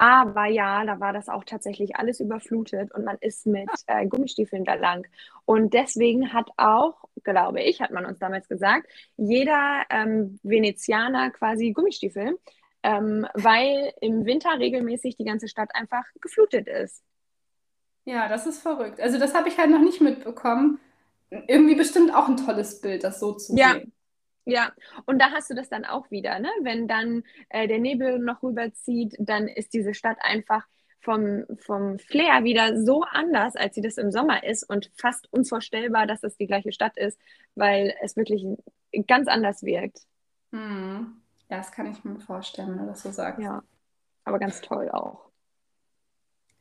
Aber ja, da war das auch tatsächlich alles überflutet und man ist mit äh, Gummistiefeln da lang. Und deswegen hat auch, glaube ich, hat man uns damals gesagt, jeder ähm, Venezianer quasi Gummistiefel, ähm, weil im Winter regelmäßig die ganze Stadt einfach geflutet ist. Ja, das ist verrückt. Also das habe ich halt noch nicht mitbekommen. Irgendwie bestimmt auch ein tolles Bild, das so zu ja. sehen. Ja, und da hast du das dann auch wieder, ne? Wenn dann äh, der Nebel noch rüberzieht, dann ist diese Stadt einfach vom, vom Flair wieder so anders, als sie das im Sommer ist und fast unvorstellbar, dass das die gleiche Stadt ist, weil es wirklich ganz anders wirkt. Hm. Ja, das kann ich mir vorstellen, wenn du das so sagst. Ja, aber ganz toll auch.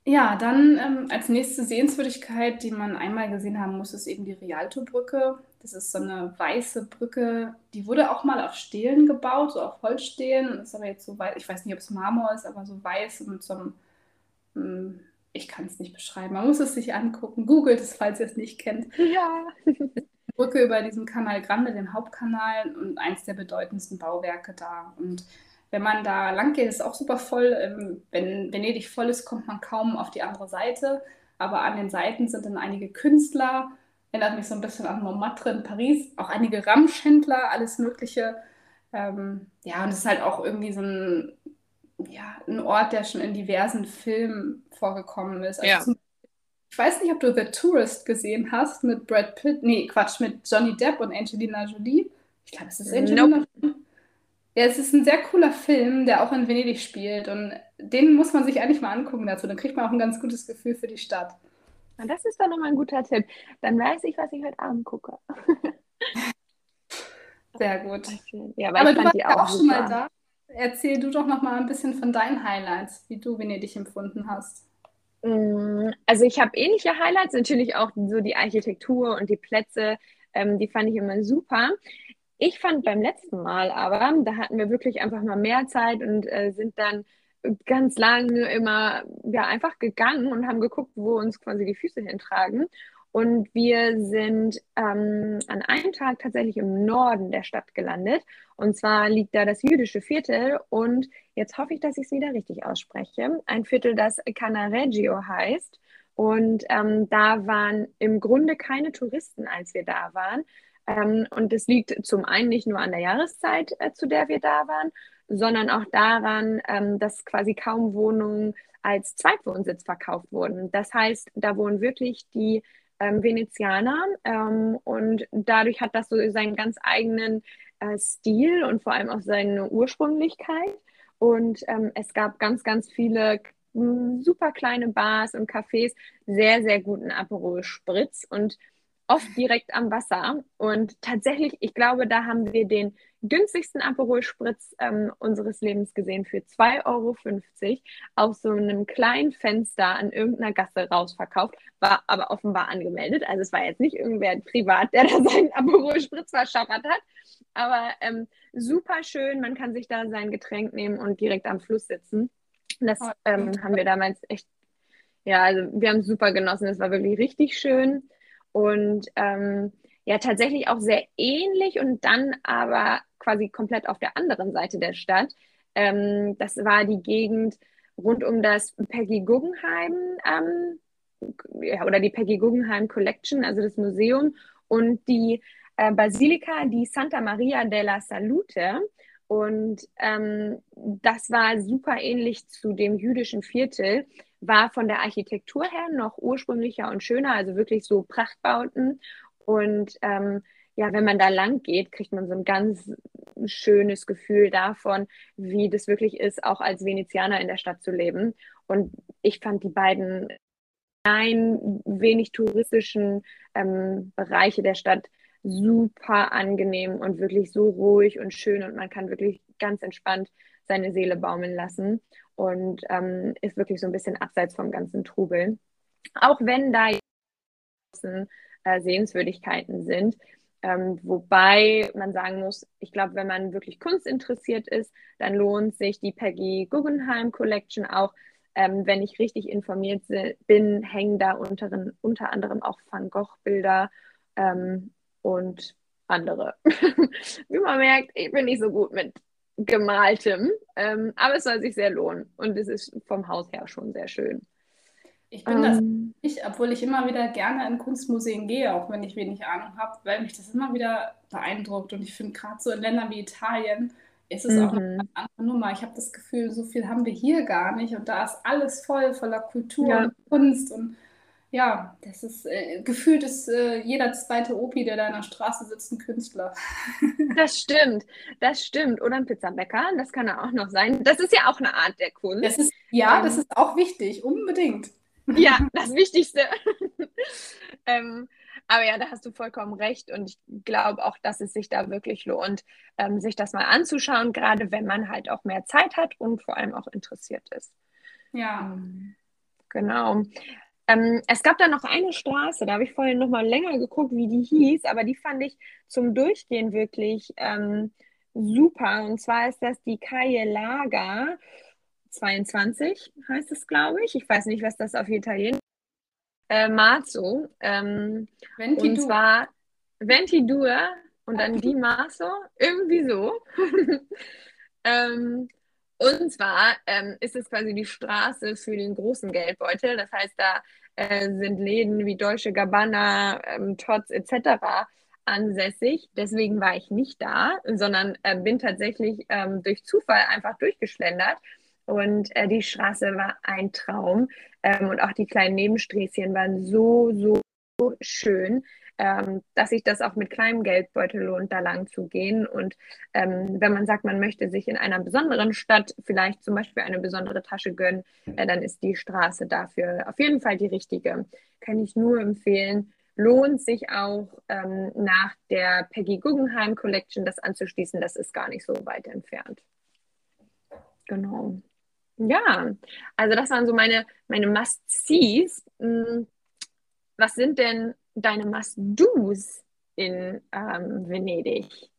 Ja, dann ähm, als nächste Sehenswürdigkeit, die man einmal gesehen haben muss, ist eben die Rialto-Brücke. Das ist so eine weiße Brücke, die wurde auch mal auf Stelen gebaut, so auf Holzstelen. Und ist aber jetzt so weiß, ich weiß nicht, ob es Marmor ist, aber so weiß mit so einem, hm, ich kann es nicht beschreiben, man muss es sich angucken. Googelt es, falls ihr es nicht kennt. Ja. Brücke über diesen Canal Grande, den Hauptkanal und eins der bedeutendsten Bauwerke da. Und wenn man da lang geht, ist es auch super voll. Ähm, wenn Venedig voll ist, kommt man kaum auf die andere Seite. Aber an den Seiten sind dann einige Künstler. Erinnert mich so ein bisschen an Montmartre in Paris. Auch einige Ramschhändler, alles Mögliche. Ähm, ja, und es ist halt auch irgendwie so ein, ja, ein Ort, der schon in diversen Filmen vorgekommen ist. Also ja. zum, ich weiß nicht, ob du The Tourist gesehen hast mit Brad Pitt. Nee, Quatsch, mit Johnny Depp und Angelina Jolie. Ich glaube, es ist Angelina nope. Jolie. Ja, es ist ein sehr cooler Film, der auch in Venedig spielt und den muss man sich eigentlich mal angucken dazu. Dann kriegt man auch ein ganz gutes Gefühl für die Stadt. Na, das ist dann nochmal ein guter Tipp. Dann weiß ich, was ich heute Abend gucke. Sehr gut. Ja, aber, aber du warst ja auch, auch schon mal da. Erzähl du doch noch mal ein bisschen von deinen Highlights, wie du Venedig empfunden hast. Mm, also ich habe ähnliche Highlights, natürlich auch so die Architektur und die Plätze, ähm, die fand ich immer super. Ich fand beim letzten Mal aber, da hatten wir wirklich einfach mal mehr Zeit und äh, sind dann ganz lang immer ja, einfach gegangen und haben geguckt, wo uns quasi die Füße hintragen. Und wir sind ähm, an einem Tag tatsächlich im Norden der Stadt gelandet. Und zwar liegt da das jüdische Viertel. Und jetzt hoffe ich, dass ich es wieder richtig ausspreche. Ein Viertel, das Canareggio heißt. Und ähm, da waren im Grunde keine Touristen, als wir da waren. Ähm, und das liegt zum einen nicht nur an der Jahreszeit, äh, zu der wir da waren, sondern auch daran, ähm, dass quasi kaum Wohnungen als Zweitwohnsitz verkauft wurden. Das heißt, da wohnen wirklich die ähm, Venezianer ähm, und dadurch hat das so seinen ganz eigenen äh, Stil und vor allem auch seine Ursprünglichkeit. Und ähm, es gab ganz, ganz viele super kleine Bars und Cafés, sehr, sehr guten Aperol Spritz und oft direkt am Wasser. Und tatsächlich, ich glaube, da haben wir den günstigsten Aperol Spritz ähm, unseres Lebens gesehen für 2,50 Euro auf so einem kleinen Fenster an irgendeiner Gasse rausverkauft, war aber offenbar angemeldet. Also es war jetzt nicht irgendwer privat, der da seinen Aperol Spritz verschaffert hat. Aber ähm, super schön, man kann sich da sein Getränk nehmen und direkt am Fluss sitzen. Das oh, ähm, haben wir damals echt, ja, also wir haben es super genossen. Es war wirklich richtig schön und ähm, ja, tatsächlich auch sehr ähnlich und dann aber quasi komplett auf der anderen Seite der Stadt. Ähm, das war die Gegend rund um das Peggy Guggenheim ähm, ja, oder die Peggy Guggenheim Collection, also das Museum und die äh, Basilika di Santa Maria della Salute. Und ähm, das war super ähnlich zu dem jüdischen Viertel, war von der Architektur her noch ursprünglicher und schöner, also wirklich so Prachtbauten. Und ähm, ja, wenn man da lang geht, kriegt man so ein ganz schönes Gefühl davon, wie das wirklich ist, auch als Venezianer in der Stadt zu leben. Und ich fand die beiden kleinen, wenig touristischen ähm, Bereiche der Stadt super angenehm und wirklich so ruhig und schön und man kann wirklich ganz entspannt seine Seele baumeln lassen und ähm, ist wirklich so ein bisschen abseits vom ganzen Trubel. Auch wenn da äh, Sehenswürdigkeiten sind, ähm, wobei man sagen muss, ich glaube, wenn man wirklich Kunst interessiert ist, dann lohnt sich die Peggy Guggenheim Collection auch. Ähm, wenn ich richtig informiert bin, hängen da unter, unter anderem auch Van Gogh Bilder ähm, und andere. Wie man merkt, ich bin nicht so gut mit gemaltem, ähm, aber es soll sich sehr lohnen und es ist vom Haus her schon sehr schön. Ich bin das ähm. nicht, obwohl ich immer wieder gerne in Kunstmuseen gehe, auch wenn ich wenig Ahnung habe, weil mich das immer wieder beeindruckt. Und ich finde gerade so in Ländern wie Italien ist es mhm. auch eine mhm. andere Nummer. Ich habe das Gefühl, so viel haben wir hier gar nicht. Und da ist alles voll, voller Kultur ja. und Kunst und ja, das ist äh, gefühlt ist äh, jeder zweite Opi, der da in der Straße sitzt, ein Künstler. Das stimmt, das stimmt. Oder ein Pizzabäcker, das kann er auch noch sein. Das ist ja auch eine Art der Kunst. Das ist, ja, ähm, das ist auch wichtig, unbedingt. Ja, das Wichtigste. ähm, aber ja, da hast du vollkommen recht und ich glaube auch, dass es sich da wirklich lohnt, ähm, sich das mal anzuschauen, gerade wenn man halt auch mehr Zeit hat und vor allem auch interessiert ist. Ja. Ähm, genau. Ähm, es gab da noch eine Straße, da habe ich vorhin noch mal länger geguckt, wie die hieß, aber die fand ich zum Durchgehen wirklich ähm, super. Und zwar ist das die Calle Laga 22, heißt es, glaube ich. Ich weiß nicht, was das auf Italienisch äh, Marzo. Ähm, und zwar Ventidue und dann die Marzo, irgendwie so. ähm, und zwar ähm, ist es quasi die Straße für den großen Geldbeutel. Das heißt, da äh, sind Läden wie Deutsche Gabbana, ähm, Tots etc. ansässig. Deswegen war ich nicht da, sondern äh, bin tatsächlich ähm, durch Zufall einfach durchgeschlendert. Und äh, die Straße war ein Traum. Ähm, und auch die kleinen Nebensträßchen waren so, so schön ähm, dass sich das auch mit kleinem Geldbeutel lohnt, da lang zu gehen. Und ähm, wenn man sagt, man möchte sich in einer besonderen Stadt vielleicht zum Beispiel eine besondere Tasche gönnen, äh, dann ist die Straße dafür auf jeden Fall die richtige. Kann ich nur empfehlen. Lohnt sich auch ähm, nach der Peggy Guggenheim Collection das anzuschließen. Das ist gar nicht so weit entfernt. Genau. Ja, also das waren so meine, meine Must-Sees. Hm, was sind denn deine Must-Dos in ähm, Venedig?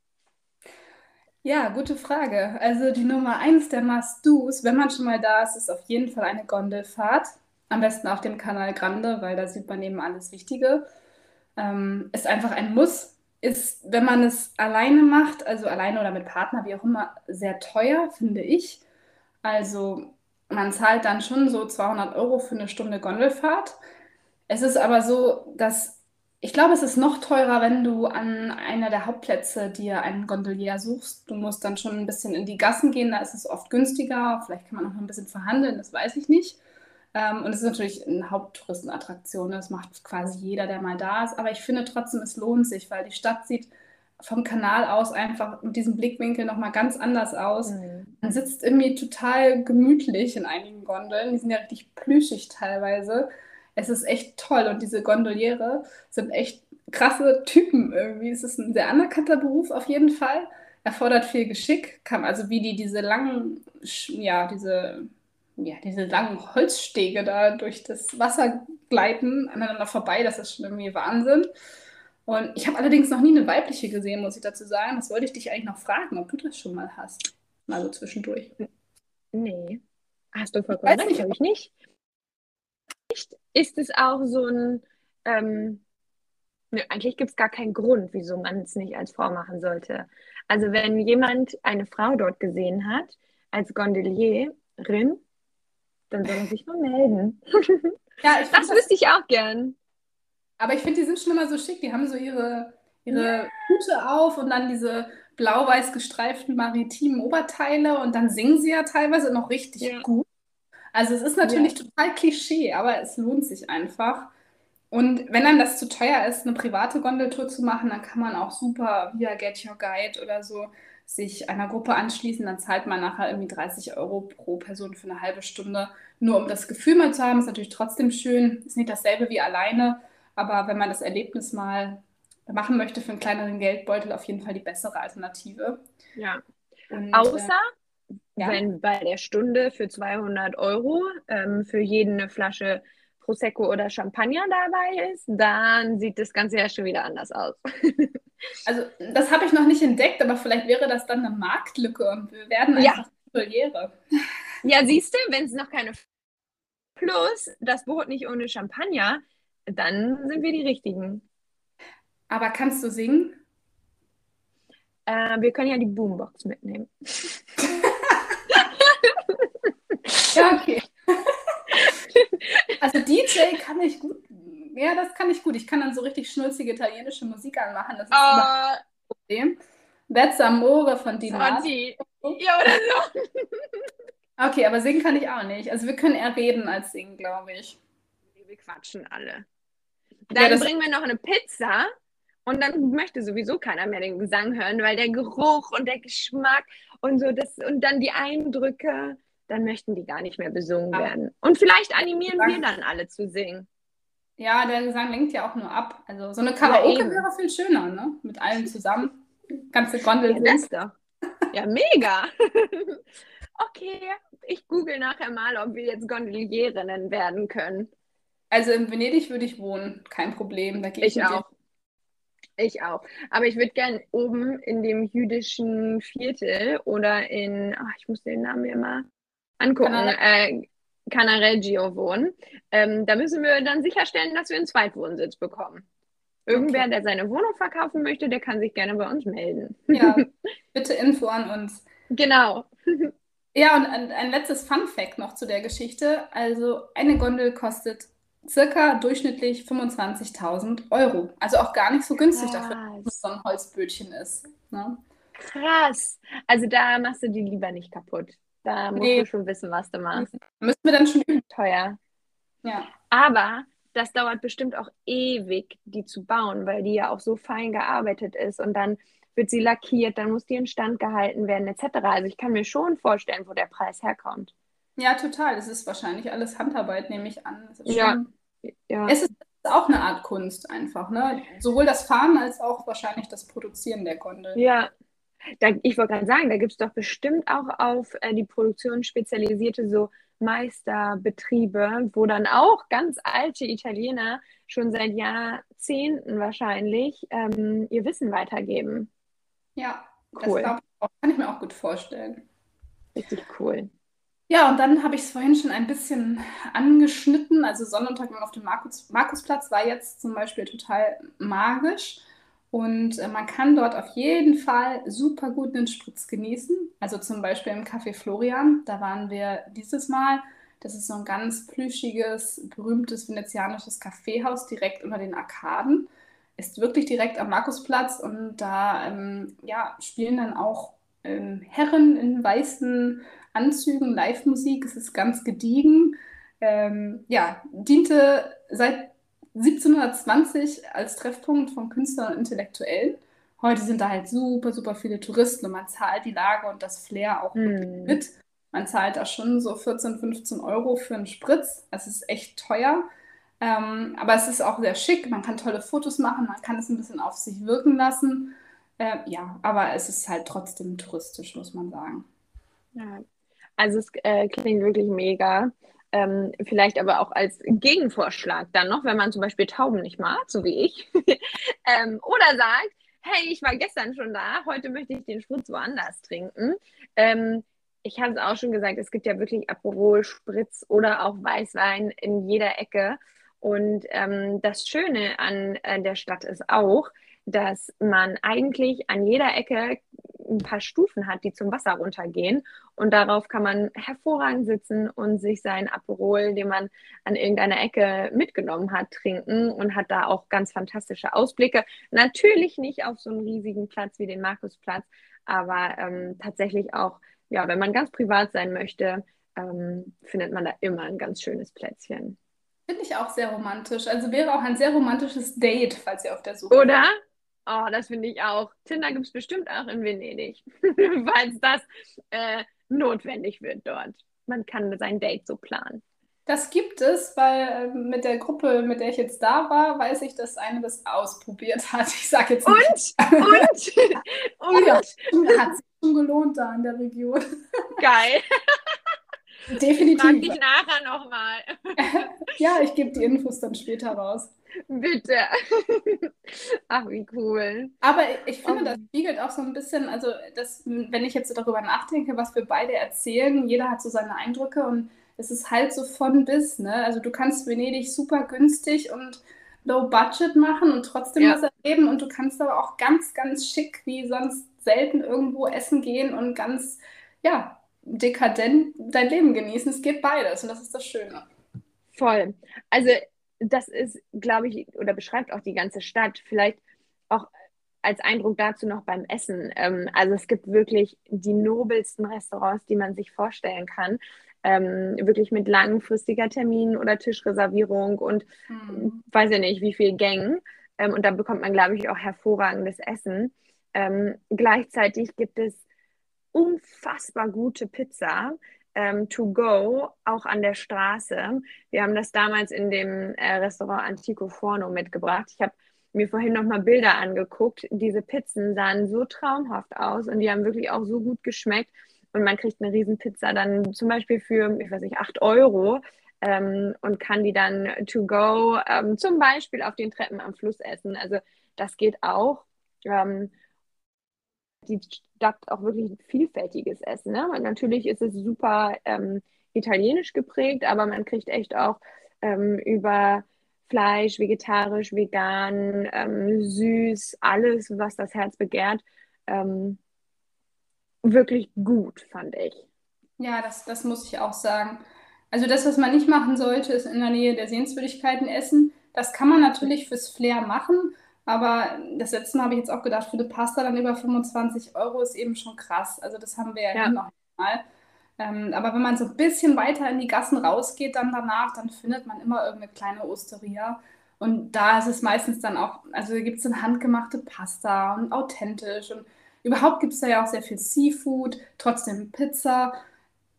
Ja, gute Frage. Also die Nummer eins der Must-Dos, wenn man schon mal da ist, ist auf jeden Fall eine Gondelfahrt. Am besten auf dem Canal Grande, weil da sieht man eben alles Wichtige. Ähm, ist einfach ein Muss. Ist, wenn man es alleine macht, also alleine oder mit Partner, wie auch immer, sehr teuer, finde ich. Also man zahlt dann schon so 200 Euro für eine Stunde Gondelfahrt. Es ist aber so, dass Ich glaube, es ist noch teurer, wenn du an einer der Hauptplätze dir einen Gondolier suchst. Du musst dann schon ein bisschen in die Gassen gehen, da ist es oft günstiger. Vielleicht kann man noch ein bisschen verhandeln, das weiß ich nicht. Ähm, und es ist natürlich eine Haupttouristenattraktion, das macht quasi jeder, der mal da ist. Aber ich finde trotzdem, es lohnt sich, weil die Stadt sieht vom Kanal aus einfach mit diesem Blickwinkel nochmal ganz anders aus. Mhm. Man sitzt irgendwie total gemütlich in einigen Gondeln. Die sind ja richtig plüschig teilweise. Es ist echt toll und diese Gondoliere sind echt krasse Typen irgendwie. Es ist ein sehr anerkannter Beruf auf jeden Fall. Erfordert viel Geschick, kann also wie die diese langen, ja, diese, ja, diese langen Holzstege da durch das Wasser gleiten, aneinander vorbei, das ist schon irgendwie Wahnsinn. Und ich habe allerdings noch nie eine weibliche gesehen, muss ich dazu sagen. Das wollte ich dich eigentlich noch fragen, ob du das schon mal hast. Mal so zwischendurch. Nee. Hast du vollkommen recht, habe ich nicht. Ist es auch so ein, ähm, nö, eigentlich gibt es gar keinen Grund, wieso man es nicht als Frau machen sollte. Also wenn jemand eine Frau dort gesehen hat, als Gondelierin, dann soll er sich mal melden. Ja, das, das wüsste ich auch gern. Aber ich finde, die sind schon immer so schick. Die haben so ihre, ihre ja. Hüte auf und dann diese blau-weiß gestreiften maritimen Oberteile und dann singen sie ja teilweise noch richtig ja. gut. Also es ist natürlich ja. total Klischee, aber es lohnt sich einfach. Und wenn dann das zu teuer ist, eine private Gondeltour zu machen, dann kann man auch super via Get Your Guide oder so sich einer Gruppe anschließen. Dann zahlt man nachher irgendwie 30 Euro pro Person für eine halbe Stunde, nur um das Gefühl mal zu haben. Ist natürlich trotzdem schön. Ist nicht dasselbe wie alleine, aber wenn man das Erlebnis mal machen möchte für einen kleineren Geldbeutel, auf jeden Fall die bessere Alternative. Ja. Und, Außer, äh, ja. wenn bei der Stunde für 200 Euro ähm, für jeden eine Flasche Prosecco oder Champagner dabei ist, dann sieht das Ganze ja schon wieder anders aus. also, das habe ich noch nicht entdeckt, aber vielleicht wäre das dann eine Marktlücke und wir werden einfach ja. Ja, siehst du, wenn es noch keine Plus das Brot nicht ohne Champagner, dann sind wir die Richtigen. Aber kannst du singen? Äh, wir können ja die Boombox mitnehmen. ja, okay. Also DJ kann ich gut. Ja, das kann ich gut. Ich kann dann so richtig schnulzige italienische Musik anmachen. Das ist uh, immer ein Problem. That's Amore von Dina. Ja, oder so. Okay, aber singen kann ich auch nicht. Also wir können eher reden als singen, glaube ich. Wir quatschen alle. Dann ja, bringen wir noch eine Pizza und dann möchte sowieso keiner mehr den Gesang hören, weil der Geruch und der Geschmack und so das und dann die Eindrücke, dann möchten die gar nicht mehr besungen ja. werden. Und vielleicht animieren wir dann alle zu singen. Ja, der Gesang lenkt ja auch nur ab. Also so eine Karaoke ja, wäre viel schöner, ne? Mit allen zusammen. Ganze Gondel ja, das doch. Ja, mega. okay, ich google nachher mal, ob wir jetzt Gondelierinnen werden können. Also in Venedig würde ich wohnen, kein Problem. Da gehe ich, ich auch. Ich auch. Aber ich würde gern oben in dem jüdischen Viertel oder in, ach, ich muss den Namen mal angucken, äh, Canareggio wohnen. Ähm, da müssen wir dann sicherstellen, dass wir einen Zweitwohnsitz bekommen. Irgendwer, okay. der seine Wohnung verkaufen möchte, der kann sich gerne bei uns melden. Ja, bitte Info an uns. Genau. Ja, und ein, ein letztes Fun Fact noch zu der Geschichte. Also eine Gondel kostet circa durchschnittlich 25.000 Euro. Also auch gar nicht so günstig Krass. dafür, dass es so ein Holzbötchen ist. Ne? Krass. Also da machst du die lieber nicht kaputt. Da musst nee. du schon wissen, was du machst. Müssen wir dann schon üben. Teuer. Ja. Aber das dauert bestimmt auch ewig, die zu bauen, weil die ja auch so fein gearbeitet ist und dann wird sie lackiert, dann muss die in Stand gehalten werden, etc. Also ich kann mir schon vorstellen, wo der Preis herkommt. Ja, total. Es ist wahrscheinlich alles Handarbeit, nehme ich an. ja. Schon, ja. Es ist auch eine Art Kunst einfach, ne? Sowohl das Fahren als auch wahrscheinlich das Produzieren der Gondel. Ja. Da, ich wollte gerade sagen, da gibt es doch bestimmt auch auf äh, die Produktion spezialisierte so Meisterbetriebe, wo dann auch ganz alte Italiener schon seit Jahrzehnten wahrscheinlich ähm, ihr Wissen weitergeben. Ja, cool. das ich auch, kann ich mir auch gut vorstellen. Richtig cool. Ja, und dann habe ich es vorhin schon ein bisschen angeschnitten. Also Sonnenuntergang auf dem Markus, Markusplatz war jetzt zum Beispiel total magisch. Und äh, man kann dort auf jeden Fall super gut einen Spritz genießen. Also zum Beispiel im Café Florian. Da waren wir dieses Mal. Das ist so ein ganz plüschiges, berühmtes venezianisches Kaffeehaus direkt unter den Arkaden. ist wirklich direkt am Markusplatz und da ähm, ja, spielen dann auch ähm, Herren in weißen Anzügen Live-Musik. Es ist ganz gediegen. Ähm, ja, diente seit 1720 als Treffpunkt von Künstlern und Intellektuellen. Heute sind da halt super, super viele Touristen und man zahlt die Lage und das Flair auch hm. mit. Man zahlt da schon so 14, 15 Euro für einen Spritz. Es ist echt teuer. Ähm, aber es ist auch sehr schick. Man kann tolle Fotos machen, man kann es ein bisschen auf sich wirken lassen. Äh, ja, aber es ist halt trotzdem touristisch, muss man sagen. Ja. Also es äh, klingt wirklich mega. Ähm, vielleicht aber auch als Gegenvorschlag dann noch, wenn man zum Beispiel Tauben nicht mag, so wie ich, ähm, oder sagt, hey, ich war gestern schon da, heute möchte ich den Spritz woanders trinken. Ähm, ich habe es auch schon gesagt, es gibt ja wirklich Aperol, Spritz oder auch Weißwein in jeder Ecke. Und ähm, das Schöne an äh, der Stadt ist auch, dass man eigentlich an jeder Ecke ein paar Stufen hat, die zum Wasser runtergehen. Und darauf kann man hervorragend sitzen und sich sein Aperol, den man an irgendeiner Ecke mitgenommen hat, trinken und hat da auch ganz fantastische Ausblicke. Natürlich nicht auf so einen riesigen Platz wie den Markusplatz, aber ähm, tatsächlich auch, ja, wenn man ganz privat sein möchte, ähm, findet man da immer ein ganz schönes Plätzchen. Finde ich auch sehr romantisch. Also wäre auch ein sehr romantisches Date, falls ihr auf der Suche Oder? Oh, das finde ich auch. Tinder gibt es bestimmt auch in Venedig, falls das äh, notwendig wird dort. Man kann sein Date so planen. Das gibt es, weil äh, mit der Gruppe, mit der ich jetzt da war, weiß ich, dass eine das ausprobiert hat. Ich sage jetzt nicht. Und? Und? Und? Ja, hat sich schon gelohnt da in der Region. Geil. Definitiv. Frag dich nachher nochmal. ja, ich gebe die Infos dann später raus. Bitte. Ach, wie cool. Aber ich finde, das spiegelt auch so ein bisschen, also das, wenn ich jetzt darüber nachdenke, was wir beide erzählen, jeder hat so seine Eindrücke und es ist halt so von bis, ne? Also du kannst Venedig super günstig und low budget machen und trotzdem ja. was erleben und du kannst aber auch ganz, ganz schick wie sonst selten irgendwo essen gehen und ganz, ja, dekadent dein Leben genießen. Es geht beides und das ist das Schöne. Voll. Also das ist, glaube ich, oder beschreibt auch die ganze Stadt. Vielleicht auch als Eindruck dazu noch beim Essen. Ähm, also es gibt wirklich die nobelsten Restaurants, die man sich vorstellen kann. Ähm, wirklich mit langfristiger Termin- oder Tischreservierung und hm. weiß ja nicht, wie viel Gängen. Ähm, und da bekommt man, glaube ich, auch hervorragendes Essen. Gleichzeitig gibt es unfassbar gute Pizza ähm, to go, auch an der Straße. Wir haben das damals in dem äh, Restaurant Antico Forno mitgebracht. Ich habe mir vorhin noch mal Bilder angeguckt. Diese Pizzen sahen so traumhaft aus und die haben wirklich auch so gut geschmeckt. Und man kriegt eine Riesenpizza dann zum Beispiel für, ich weiß nicht, 8 Euro ähm, und kann die dann to go ähm, zum Beispiel auf den Treppen am Fluss essen. Also das geht auch. Ähm, die Stadt auch wirklich vielfältiges Essen. Ne? Und natürlich ist es super ähm, italienisch geprägt, aber man kriegt echt auch ähm, über Fleisch, vegetarisch, vegan, ähm, süß, alles, was das Herz begehrt, ähm, wirklich gut, fand ich. Ja, das, das muss ich auch sagen. Also das, was man nicht machen sollte, ist in der Nähe der Sehenswürdigkeiten essen. Das kann man natürlich fürs Flair machen, aber das letzte Mal habe ich jetzt auch gedacht, für eine Pasta dann über 25 Euro ist eben schon krass. Also das haben wir ja, ja. noch mal. Ähm, aber wenn man so ein bisschen weiter in die Gassen rausgeht, dann danach, dann findet man immer irgendeine kleine Osteria. Und da ist es meistens dann auch, also da gibt es dann handgemachte Pasta und authentisch. Und überhaupt gibt es da ja auch sehr viel Seafood, trotzdem Pizza.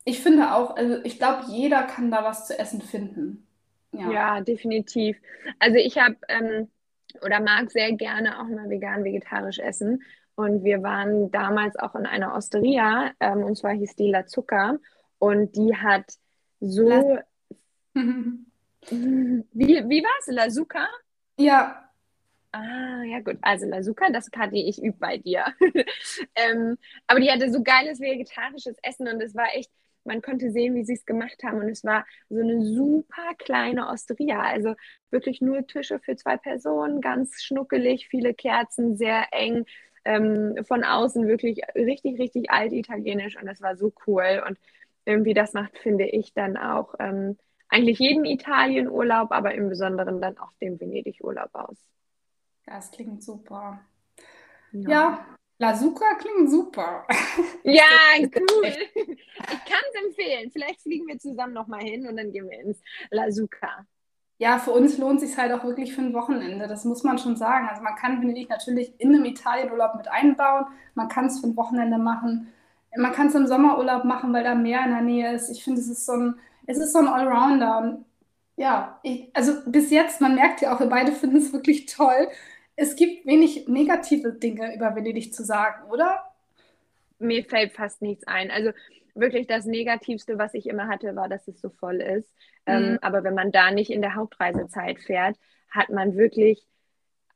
Ich finde auch, also ich glaube, jeder kann da was zu essen finden. Ja, ja definitiv. Also ich habe ähm, oder mag sehr gerne auch mal vegan, vegetarisch essen. Und wir waren damals auch in einer Osteria, ähm, und zwar hieß die La Zucker. Und die hat so. La wie wie war es? La Zucker? Ja. Ah, ja gut. Also La Zucker, das Kathi, ich übe bei dir. ähm, aber die hatte so geiles vegetarisches Essen und es war echt man konnte sehen, wie sie es gemacht haben. Und es war so eine super kleine Osteria. Also wirklich nur Tische für zwei Personen, ganz schnuckelig, viele Kerzen, sehr eng. Ähm, von außen wirklich richtig, richtig alt italienisch. Und das war so cool. Und irgendwie das macht, finde ich, dann auch ähm, eigentlich jeden Italienurlaub, aber im Besonderen dann auch den Venedig-Urlaub aus. Das klingt super. Ja, ja Lazuka klingt super. Ja, cool. Ich kann es empfehlen. Vielleicht fliegen wir zusammen nochmal hin und dann gehen wir ins Lazuka. Ja, für uns lohnt es sich halt auch wirklich für ein Wochenende. Das muss man schon sagen. Also man kann Venedig natürlich in einem Italienurlaub mit einbauen. Man kann es für ein Wochenende machen. Man kann es im Sommerurlaub machen, weil da Meer in der Nähe ist. Ich finde, es ist so ein, es ist so ein Allrounder. Und ja, ich, also bis jetzt, man merkt ja auch, wir beide finden es wirklich toll es gibt wenig negative Dinge über Venedig zu sagen, oder? Mir fällt fast nichts ein. Also wirklich das Negativste, was ich immer hatte, war, dass es so voll ist. Ähm, mhm. Ähm, aber wenn man da nicht in der Hauptreisezeit fährt, hat man wirklich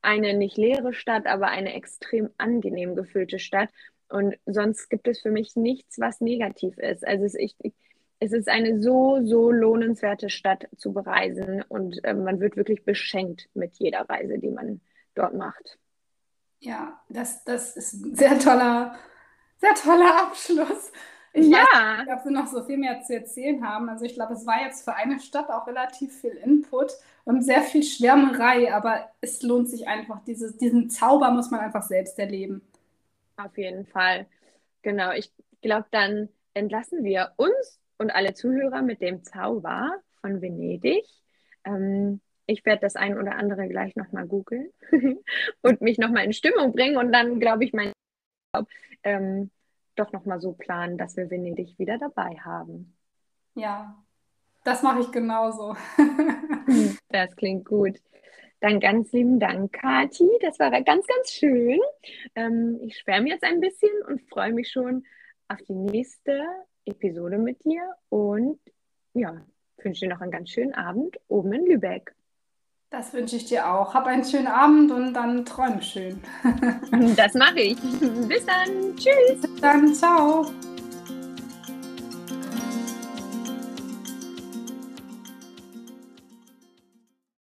eine nicht leere Stadt, aber eine extrem angenehm gefüllte Stadt. Und sonst gibt es für mich nichts, was negativ ist. Also es, ich, es ist eine so, so lohnenswerte Stadt zu bereisen und äh, man wird wirklich beschenkt mit jeder Reise, die man dort macht. Ja, das, das ist ein sehr toller, sehr toller Abschluss. Ich ja. weiß nicht, ob wir noch so viel mehr zu erzählen haben. Also ich glaube, es war jetzt für eine Stadt auch relativ viel Input und sehr viel Schwärmerei, aber es lohnt sich einfach. Dieses, diesen Zauber muss man einfach selbst erleben. Auf jeden Fall. Genau, ich glaube, dann entlassen wir uns und alle Zuhörer mit dem Zauber von Venedig. Ähm, ich werde das ein oder andere gleich nochmal googeln und mich nochmal in Stimmung bringen und dann, glaube ich, mein ähm, doch nochmal so planen, dass wir Venedig wieder dabei haben. Ja, das mache ich genauso. das klingt gut. Dann ganz lieben Dank, Kati. Das war ganz, ganz schön. Ähm, ich schwärme jetzt ein bisschen und freue mich schon auf die nächste Episode mit dir und ja, wünsche dir noch einen ganz schönen Abend oben in Lübeck. Das wünsche ich dir auch. Hab einen schönen Abend und dann träume schön. das mache ich. Bis dann. Tschüss. Bis dann. Ciao.